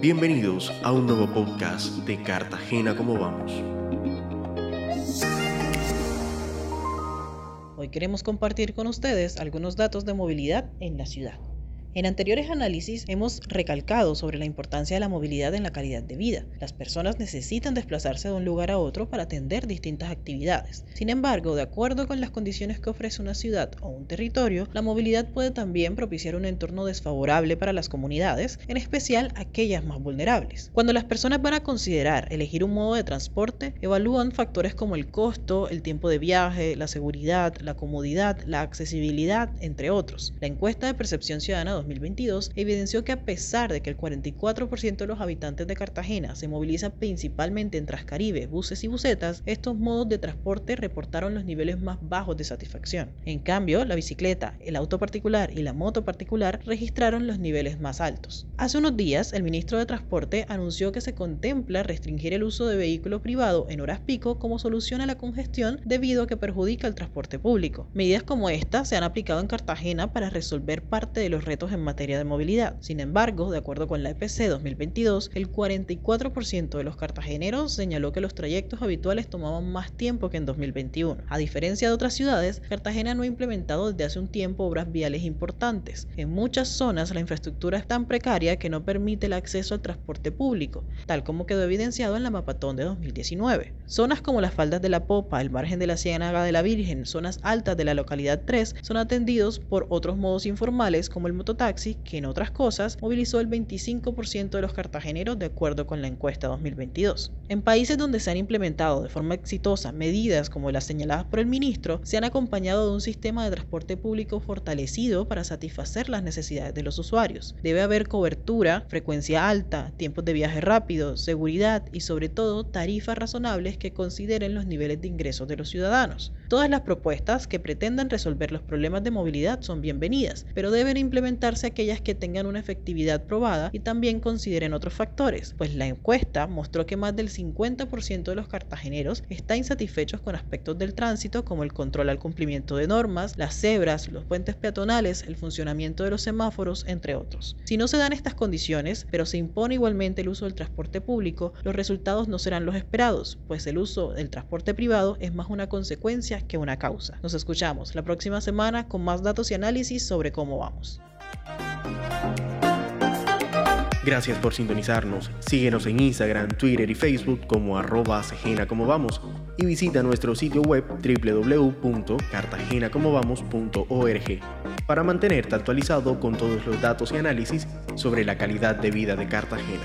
Bienvenidos a un nuevo podcast de Cartagena como vamos. Hoy queremos compartir con ustedes algunos datos de movilidad en la ciudad. En anteriores análisis hemos recalcado sobre la importancia de la movilidad en la calidad de vida. Las personas necesitan desplazarse de un lugar a otro para atender distintas actividades. Sin embargo, de acuerdo con las condiciones que ofrece una ciudad o un territorio, la movilidad puede también propiciar un entorno desfavorable para las comunidades, en especial aquellas más vulnerables. Cuando las personas van a considerar elegir un modo de transporte, evalúan factores como el costo, el tiempo de viaje, la seguridad, la comodidad, la accesibilidad, entre otros. La encuesta de percepción ciudadana 2022 evidenció que a pesar de que el 44% de los habitantes de Cartagena se moviliza principalmente en Trascaribe, buses y busetas, estos modos de transporte reportaron los niveles más bajos de satisfacción. En cambio, la bicicleta, el auto particular y la moto particular registraron los niveles más altos. Hace unos días, el ministro de Transporte anunció que se contempla restringir el uso de vehículo privado en horas pico como solución a la congestión debido a que perjudica el transporte público. Medidas como esta se han aplicado en Cartagena para resolver parte de los retos en materia de movilidad. Sin embargo, de acuerdo con la EPC 2022, el 44% de los cartageneros señaló que los trayectos habituales tomaban más tiempo que en 2021. A diferencia de otras ciudades, Cartagena no ha implementado desde hace un tiempo obras viales importantes. En muchas zonas la infraestructura es tan precaria que no permite el acceso al transporte público, tal como quedó evidenciado en la Mapatón de 2019. Zonas como las faldas de la Popa, el margen de la Ciénaga de la Virgen, zonas altas de la localidad 3 son atendidos por otros modos informales como el mototaxi taxi, que en otras cosas movilizó el 25% de los cartageneros de acuerdo con la encuesta 2022. En países donde se han implementado de forma exitosa medidas como las señaladas por el ministro, se han acompañado de un sistema de transporte público fortalecido para satisfacer las necesidades de los usuarios. Debe haber cobertura, frecuencia alta, tiempos de viaje rápido, seguridad y sobre todo tarifas razonables que consideren los niveles de ingresos de los ciudadanos. Todas las propuestas que pretendan resolver los problemas de movilidad son bienvenidas, pero deben implementar aquellas que tengan una efectividad probada y también consideren otros factores, pues la encuesta mostró que más del 50% de los cartageneros está insatisfechos con aspectos del tránsito como el control al cumplimiento de normas, las cebras, los puentes peatonales, el funcionamiento de los semáforos, entre otros. Si no se dan estas condiciones, pero se impone igualmente el uso del transporte público, los resultados no serán los esperados, pues el uso del transporte privado es más una consecuencia que una causa. Nos escuchamos la próxima semana con más datos y análisis sobre cómo vamos. Gracias por sintonizarnos. Síguenos en Instagram, Twitter y Facebook como arroba como vamos y visita nuestro sitio web www.cartagenacomovamos.org para mantenerte actualizado con todos los datos y análisis sobre la calidad de vida de Cartagena.